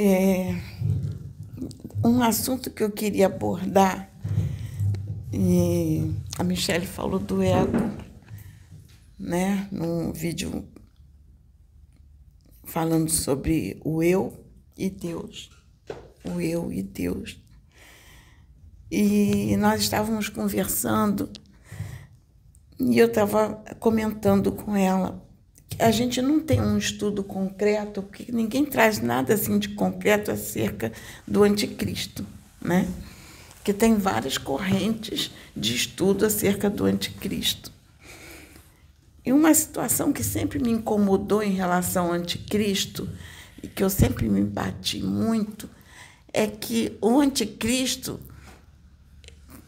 É, um assunto que eu queria abordar, e a Michelle falou do ego, né, num vídeo falando sobre o eu e Deus. O eu e Deus. E nós estávamos conversando e eu estava comentando com ela a gente não tem um estudo concreto, porque ninguém traz nada assim de concreto acerca do anticristo, né? Que tem várias correntes de estudo acerca do anticristo. E uma situação que sempre me incomodou em relação ao anticristo, e que eu sempre me bati muito, é que o anticristo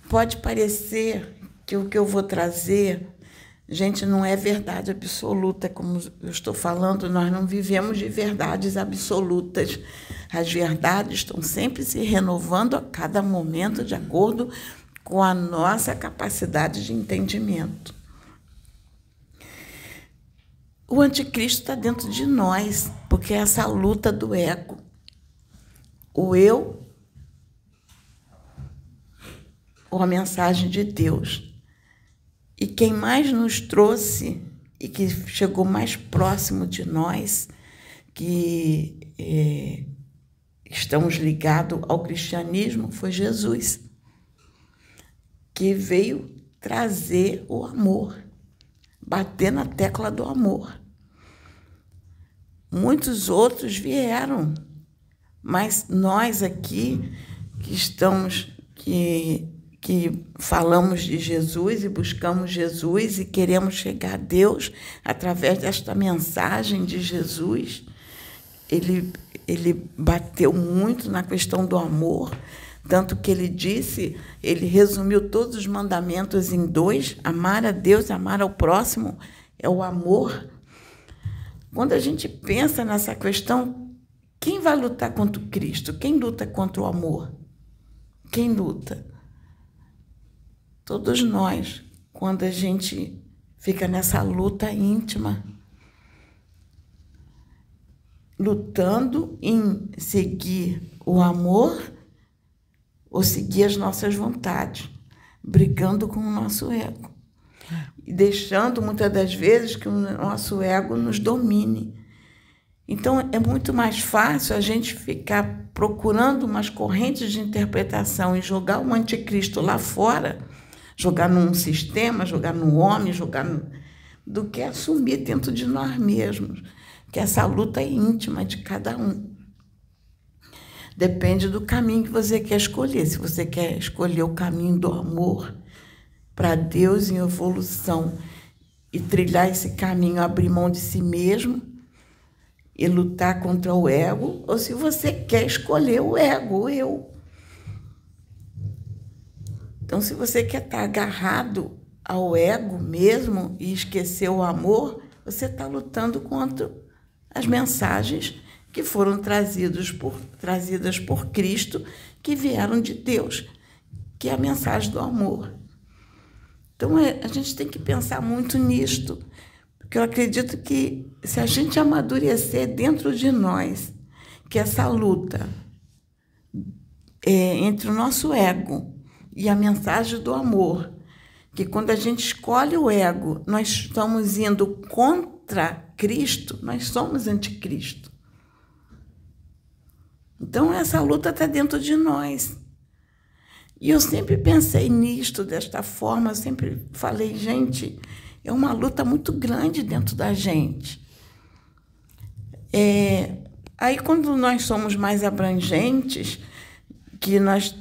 pode parecer que o que eu vou trazer Gente, não é verdade absoluta, como eu estou falando, nós não vivemos de verdades absolutas. As verdades estão sempre se renovando a cada momento, de acordo com a nossa capacidade de entendimento. O anticristo está dentro de nós, porque é essa luta do ego. O eu ou a mensagem de Deus. E quem mais nos trouxe e que chegou mais próximo de nós, que é, estamos ligados ao cristianismo, foi Jesus, que veio trazer o amor, bater na tecla do amor. Muitos outros vieram, mas nós aqui que estamos, que que falamos de Jesus e buscamos Jesus e queremos chegar a Deus através desta mensagem de Jesus. Ele, ele bateu muito na questão do amor, tanto que ele disse, ele resumiu todos os mandamentos em dois: amar a Deus, amar ao próximo, é o amor. Quando a gente pensa nessa questão, quem vai lutar contra o Cristo? Quem luta contra o amor? Quem luta? Todos nós, quando a gente fica nessa luta íntima, lutando em seguir o amor ou seguir as nossas vontades, brigando com o nosso ego. E deixando muitas das vezes que o nosso ego nos domine. Então é muito mais fácil a gente ficar procurando umas correntes de interpretação e jogar o anticristo lá fora jogar num sistema, jogar no homem, jogar no... do que assumir dentro de nós mesmos, que essa luta é íntima de cada um. Depende do caminho que você quer escolher. Se você quer escolher o caminho do amor para Deus em evolução e trilhar esse caminho, abrir mão de si mesmo e lutar contra o ego, ou se você quer escolher o ego, eu. Então, se você quer estar agarrado ao ego mesmo e esquecer o amor, você está lutando contra as mensagens que foram trazidas por, trazidas por Cristo, que vieram de Deus, que é a mensagem do amor. Então, é, a gente tem que pensar muito nisto, porque eu acredito que se a gente amadurecer dentro de nós, que essa luta é, entre o nosso ego e a mensagem do amor. Que quando a gente escolhe o ego, nós estamos indo contra Cristo, nós somos anticristo. Então essa luta está dentro de nós. E eu sempre pensei nisto desta forma, eu sempre falei, gente, é uma luta muito grande dentro da gente. É, aí quando nós somos mais abrangentes, que nós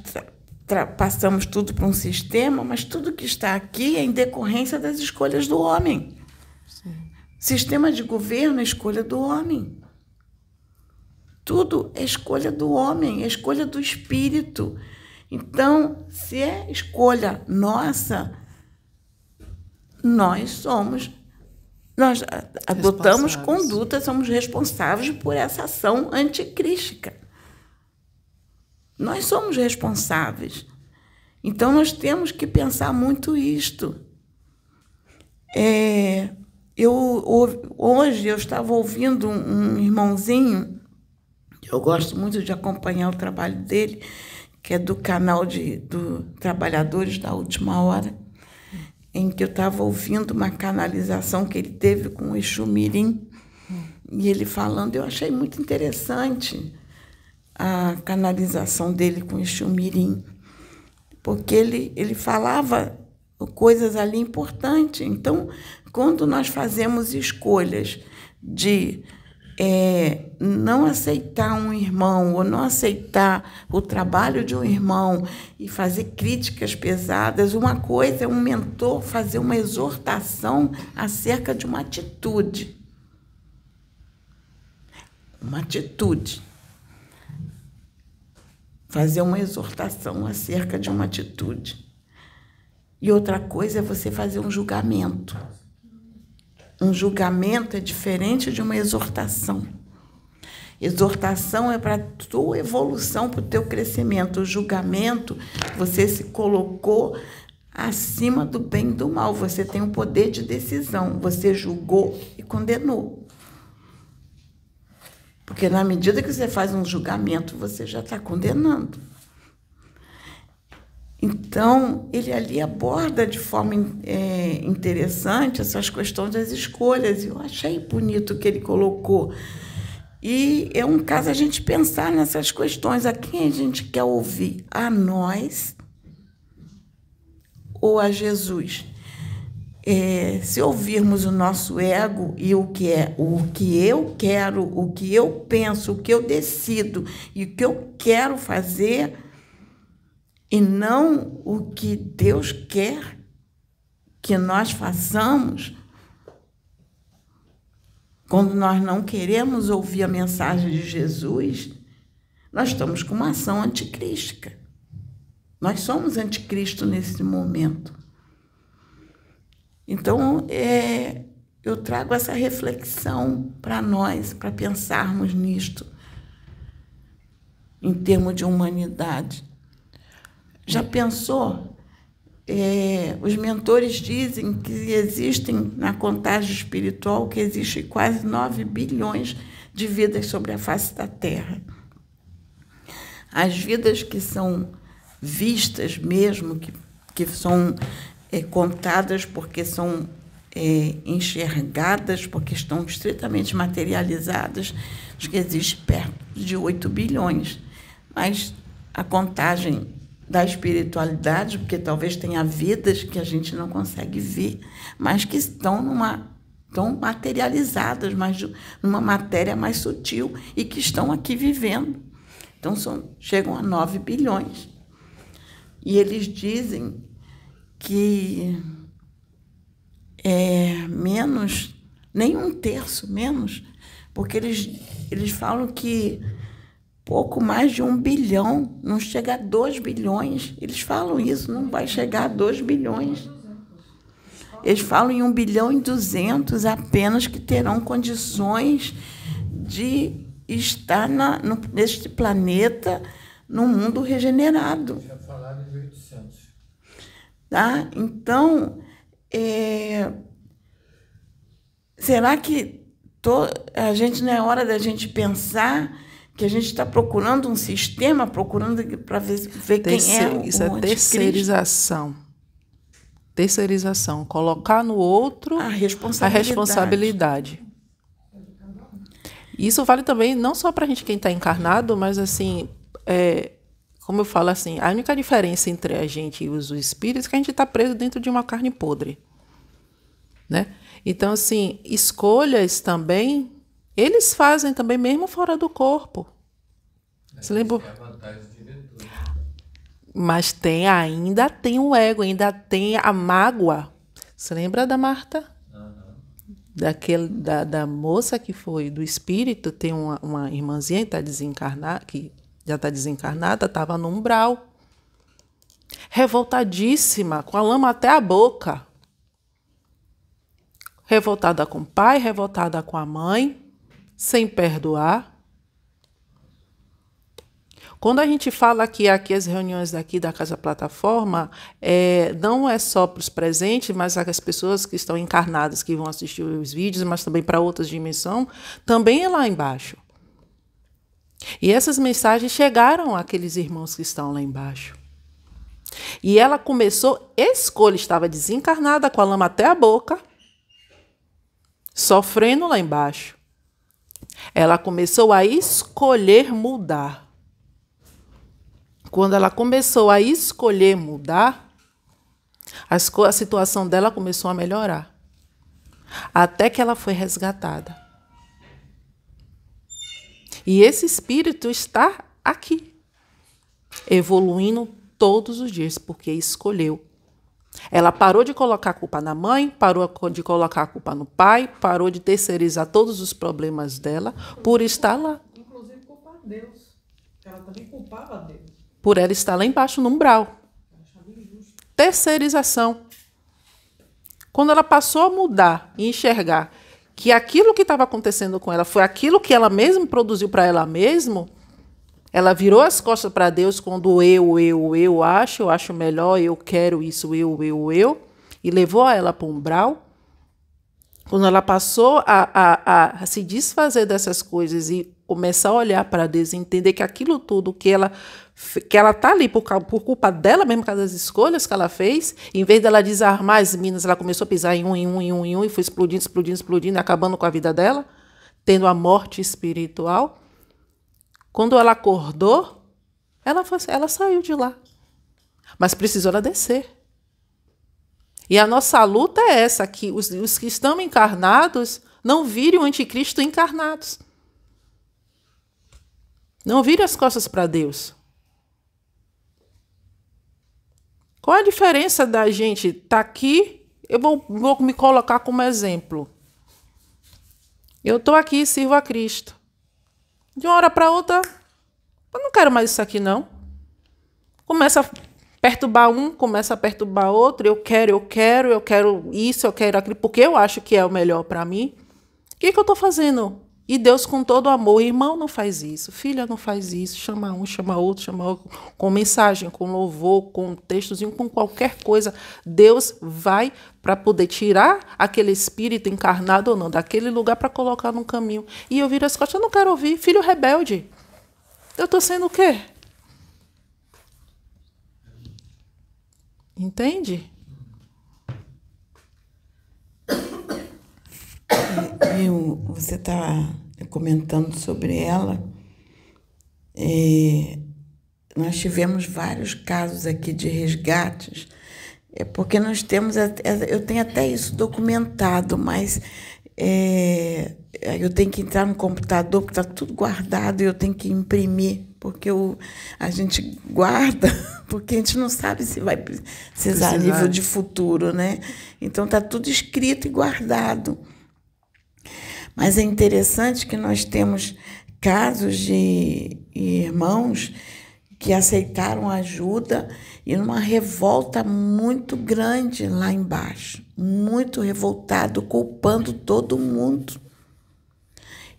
passamos tudo para um sistema, mas tudo que está aqui é em decorrência das escolhas do homem. Sim. Sistema de governo é escolha do homem. Tudo é escolha do homem, é escolha do espírito. Então, se é escolha nossa, nós somos nós adotamos conduta, somos responsáveis por essa ação anticrística. Nós somos responsáveis. Então, nós temos que pensar muito isto. É, eu, hoje eu estava ouvindo um irmãozinho, eu gosto muito de acompanhar o trabalho dele, que é do canal de, do Trabalhadores da Última Hora, em que eu estava ouvindo uma canalização que ele teve com o Exu Mirim, e ele falando, eu achei muito interessante a canalização dele com o Mirim, porque ele, ele falava coisas ali importantes. Então, quando nós fazemos escolhas de é, não aceitar um irmão ou não aceitar o trabalho de um irmão e fazer críticas pesadas, uma coisa é um mentor fazer uma exortação acerca de uma atitude. Uma atitude. Fazer uma exortação acerca de uma atitude. E outra coisa é você fazer um julgamento. Um julgamento é diferente de uma exortação. Exortação é para a tua evolução, para o teu crescimento. O julgamento, você se colocou acima do bem e do mal. Você tem o um poder de decisão. Você julgou e condenou. Porque na medida que você faz um julgamento, você já está condenando. Então, ele ali aborda de forma é, interessante essas questões das escolhas. Eu achei bonito o que ele colocou. E é um caso a gente pensar nessas questões. A quem a gente quer ouvir? A nós ou a Jesus? É, se ouvirmos o nosso ego e o que é o que eu quero, o que eu penso, o que eu decido e o que eu quero fazer e não o que Deus quer que nós façamos, quando nós não queremos ouvir a mensagem de Jesus, nós estamos com uma ação anticrística. Nós somos anticristo nesse momento. Então, é, eu trago essa reflexão para nós, para pensarmos nisto, em termos de humanidade. Já pensou? É, os mentores dizem que existem na contagem espiritual que existe quase 9 bilhões de vidas sobre a face da Terra. As vidas que são vistas mesmo, que, que são é, contadas porque são é, enxergadas, porque estão estritamente materializadas, acho que existe perto de 8 bilhões. Mas a contagem da espiritualidade, porque talvez tenha vidas que a gente não consegue ver, mas que estão numa estão materializadas, mas numa matéria mais sutil e que estão aqui vivendo. Então são, chegam a 9 bilhões. E eles dizem que é menos, nem um terço menos, porque eles, eles falam que pouco mais de um bilhão, não chega a dois bilhões. Eles falam isso, não vai chegar a dois bilhões. Eles falam em um bilhão e duzentos apenas que terão condições de estar na, no, neste planeta, no mundo regenerado. Já falaram de 800. Tá? Então, é, será que to, a gente não é hora da gente pensar que a gente está procurando um sistema, procurando para ver, ver quem é o Isso é terceirização. Terceirização. Colocar no outro a responsabilidade. A responsabilidade. Isso vale também não só para a gente quem está encarnado, mas assim, é, como eu falo assim, a única diferença entre a gente e os espíritos é que a gente está preso dentro de uma carne podre. Né? Então, assim, escolhas também eles fazem também mesmo fora do corpo. Você lembra? É Mas tem ainda tem o ego, ainda tem a mágoa. Você lembra da Marta? Uhum. Daquele, da, da moça que foi do espírito, tem uma, uma irmãzinha que está desencarnada, que já está desencarnada, estava no umbral. Revoltadíssima, com a lama até a boca. Revoltada com o pai, revoltada com a mãe sem perdoar. Quando a gente fala que aqui as reuniões daqui da Casa Plataforma, é, não é só para os presentes, mas as pessoas que estão encarnadas, que vão assistir os vídeos, mas também para outras dimensões, também é lá embaixo. E essas mensagens chegaram àqueles irmãos que estão lá embaixo. E ela começou, escolha, estava desencarnada com a lama até a boca, sofrendo lá embaixo. Ela começou a escolher mudar. Quando ela começou a escolher mudar, a situação dela começou a melhorar. Até que ela foi resgatada. E esse espírito está aqui, evoluindo todos os dias, porque escolheu. Ela parou de colocar a culpa na mãe, parou de colocar a culpa no pai, parou de terceirizar todos os problemas dela por estar lá. Inclusive culpar Deus. Ela também culpava Deus. Por ela estar lá embaixo no umbral. Terceirização. Quando ela passou a mudar e enxergar que aquilo que estava acontecendo com ela foi aquilo que ela mesma produziu para ela mesma, ela virou as costas para Deus quando eu, eu, eu acho, eu acho melhor, eu quero isso, eu, eu, eu, e levou a ela para um umbral. Quando ela passou a, a, a, se desfazer dessas coisas e começar a olhar para Deus e entender que aquilo tudo que ela que ela tá ali por, por culpa dela mesmo, por causa das escolhas que ela fez, em vez dela desarmar as minas, ela começou a pisar em um, em um, em um, em um, e foi explodindo, explodindo, explodindo, acabando com a vida dela, tendo a morte espiritual. Quando ela acordou, ela, foi, ela saiu de lá. Mas precisou ela descer. E a nossa luta é essa, que os, os que estão encarnados não virem o anticristo encarnados. Não virem as costas para Deus. Qual a diferença da gente estar tá aqui? Eu vou, vou me colocar como exemplo. Eu estou aqui e sirvo a Cristo. De uma hora para outra, eu não quero mais isso aqui, não. Começa a perturbar um, começa a perturbar outro. Eu quero, eu quero, eu quero isso, eu quero aquilo, porque eu acho que é o melhor para mim. O que, que eu estou fazendo? E Deus, com todo amor, irmão, não faz isso, filha, não faz isso, chama um, chama outro, chama outro, com mensagem, com louvor, com textozinho, com qualquer coisa. Deus vai para poder tirar aquele espírito encarnado ou não daquele lugar para colocar no caminho. E eu viro as costas, eu não quero ouvir, filho rebelde. Eu estou sendo o quê? Entende? Eu, você está comentando sobre ela. É, nós tivemos vários casos aqui de resgates, é porque nós temos, eu tenho até isso documentado, mas é, eu tenho que entrar no computador, porque está tudo guardado, e eu tenho que imprimir, porque eu, a gente guarda, porque a gente não sabe se vai precisar a nível de futuro, né? Então está tudo escrito e guardado. Mas é interessante que nós temos casos de irmãos que aceitaram ajuda e numa revolta muito grande lá embaixo, muito revoltado, culpando todo mundo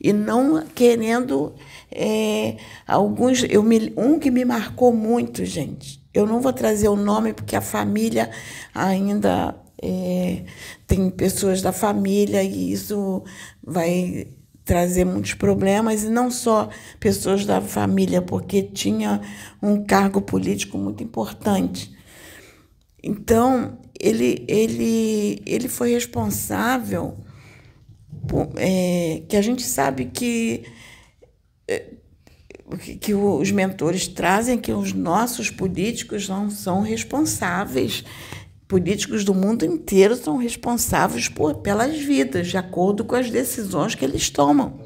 e não querendo é, alguns. Eu me, um que me marcou muito, gente. Eu não vou trazer o nome porque a família ainda é, tem pessoas da família e isso vai trazer muitos problemas, e não só pessoas da família, porque tinha um cargo político muito importante. Então, ele, ele, ele foi responsável, por, é, que a gente sabe que, é, que os mentores trazem que os nossos políticos não são responsáveis políticos do mundo inteiro são responsáveis por, pelas vidas, de acordo com as decisões que eles tomam.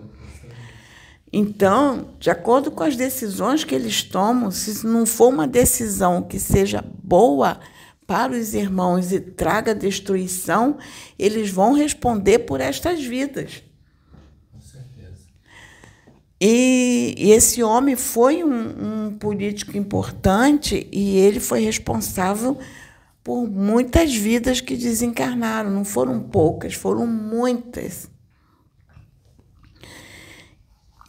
Então, de acordo com as decisões que eles tomam, se não for uma decisão que seja boa para os irmãos e traga destruição, eles vão responder por estas vidas. E, e esse homem foi um, um político importante e ele foi responsável por muitas vidas que desencarnaram, não foram poucas, foram muitas.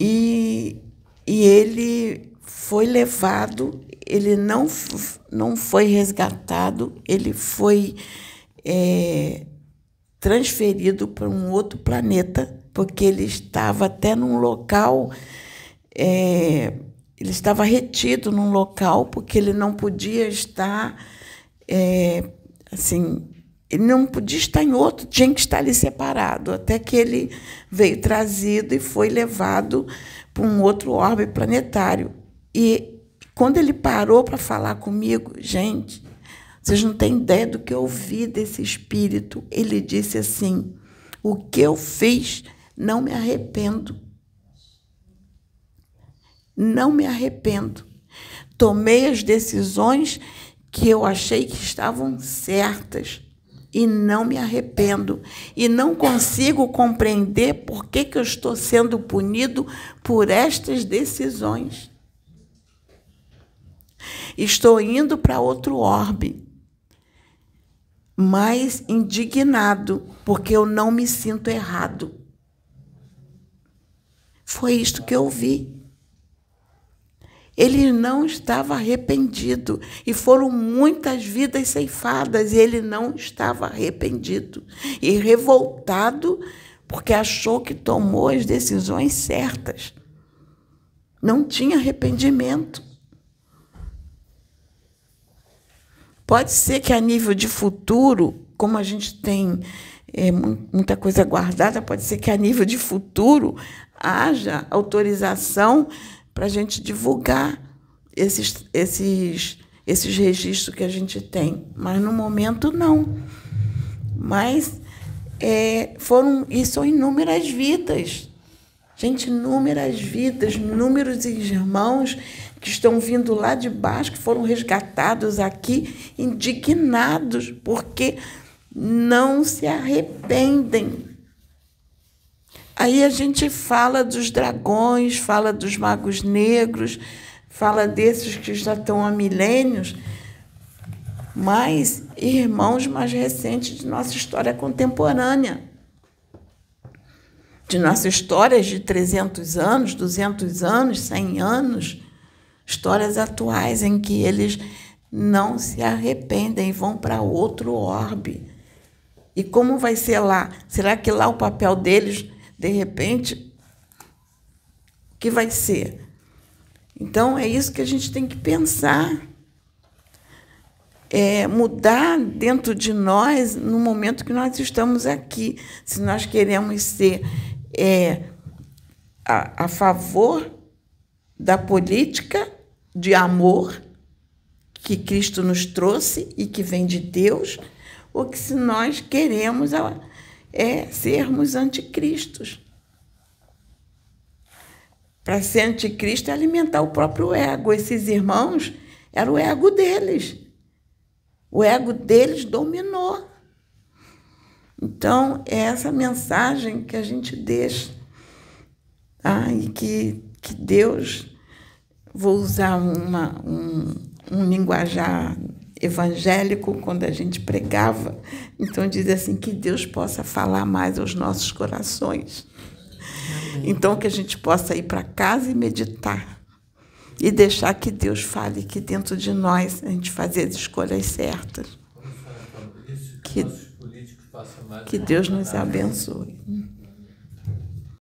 E, e ele foi levado, ele não, não foi resgatado, ele foi é, transferido para um outro planeta, porque ele estava até num local é, ele estava retido num local porque ele não podia estar é, assim ele não podia estar em outro, tinha que estar ali separado, até que ele veio trazido e foi levado para um outro orbe planetário. E quando ele parou para falar comigo, gente, vocês não têm ideia do que eu ouvi desse espírito. Ele disse assim: o que eu fiz, não me arrependo. Não me arrependo. Tomei as decisões que eu achei que estavam certas e não me arrependo e não consigo compreender por que, que eu estou sendo punido por estas decisões. Estou indo para outro orbe, mas indignado, porque eu não me sinto errado. Foi isto que eu vi. Ele não estava arrependido. E foram muitas vidas ceifadas, e ele não estava arrependido. E revoltado, porque achou que tomou as decisões certas. Não tinha arrependimento. Pode ser que a nível de futuro, como a gente tem é, muita coisa guardada, pode ser que a nível de futuro haja autorização para a gente divulgar esses, esses, esses registros que a gente tem. Mas no momento não. Mas é, foram, e são inúmeras vidas. Gente, inúmeras vidas, inúmeros irmãos que estão vindo lá de baixo, que foram resgatados aqui, indignados, porque não se arrependem Aí a gente fala dos dragões, fala dos magos negros, fala desses que já estão há milênios, mas irmãos mais recentes de nossa história contemporânea. De nossa história de 300 anos, 200 anos, 100 anos, histórias atuais em que eles não se arrependem vão para outro orbe. E como vai ser lá? Será que lá o papel deles de repente, o que vai ser? Então, é isso que a gente tem que pensar. É, mudar dentro de nós no momento que nós estamos aqui. Se nós queremos ser é, a, a favor da política de amor que Cristo nos trouxe e que vem de Deus, ou que se nós queremos a, é sermos anticristos. Para ser anticristo é alimentar o próprio ego. Esses irmãos era o ego deles. O ego deles dominou. Então, é essa mensagem que a gente deixa. Tá? E que, que Deus, vou usar uma, um, um linguajar evangélico, quando a gente pregava. Então, diz assim: que Deus possa falar mais aos nossos corações. Amém. Então, que a gente possa ir para casa e meditar. E deixar que Deus fale aqui dentro de nós, a gente fazer as escolhas certas. Que, que Deus nos abençoe.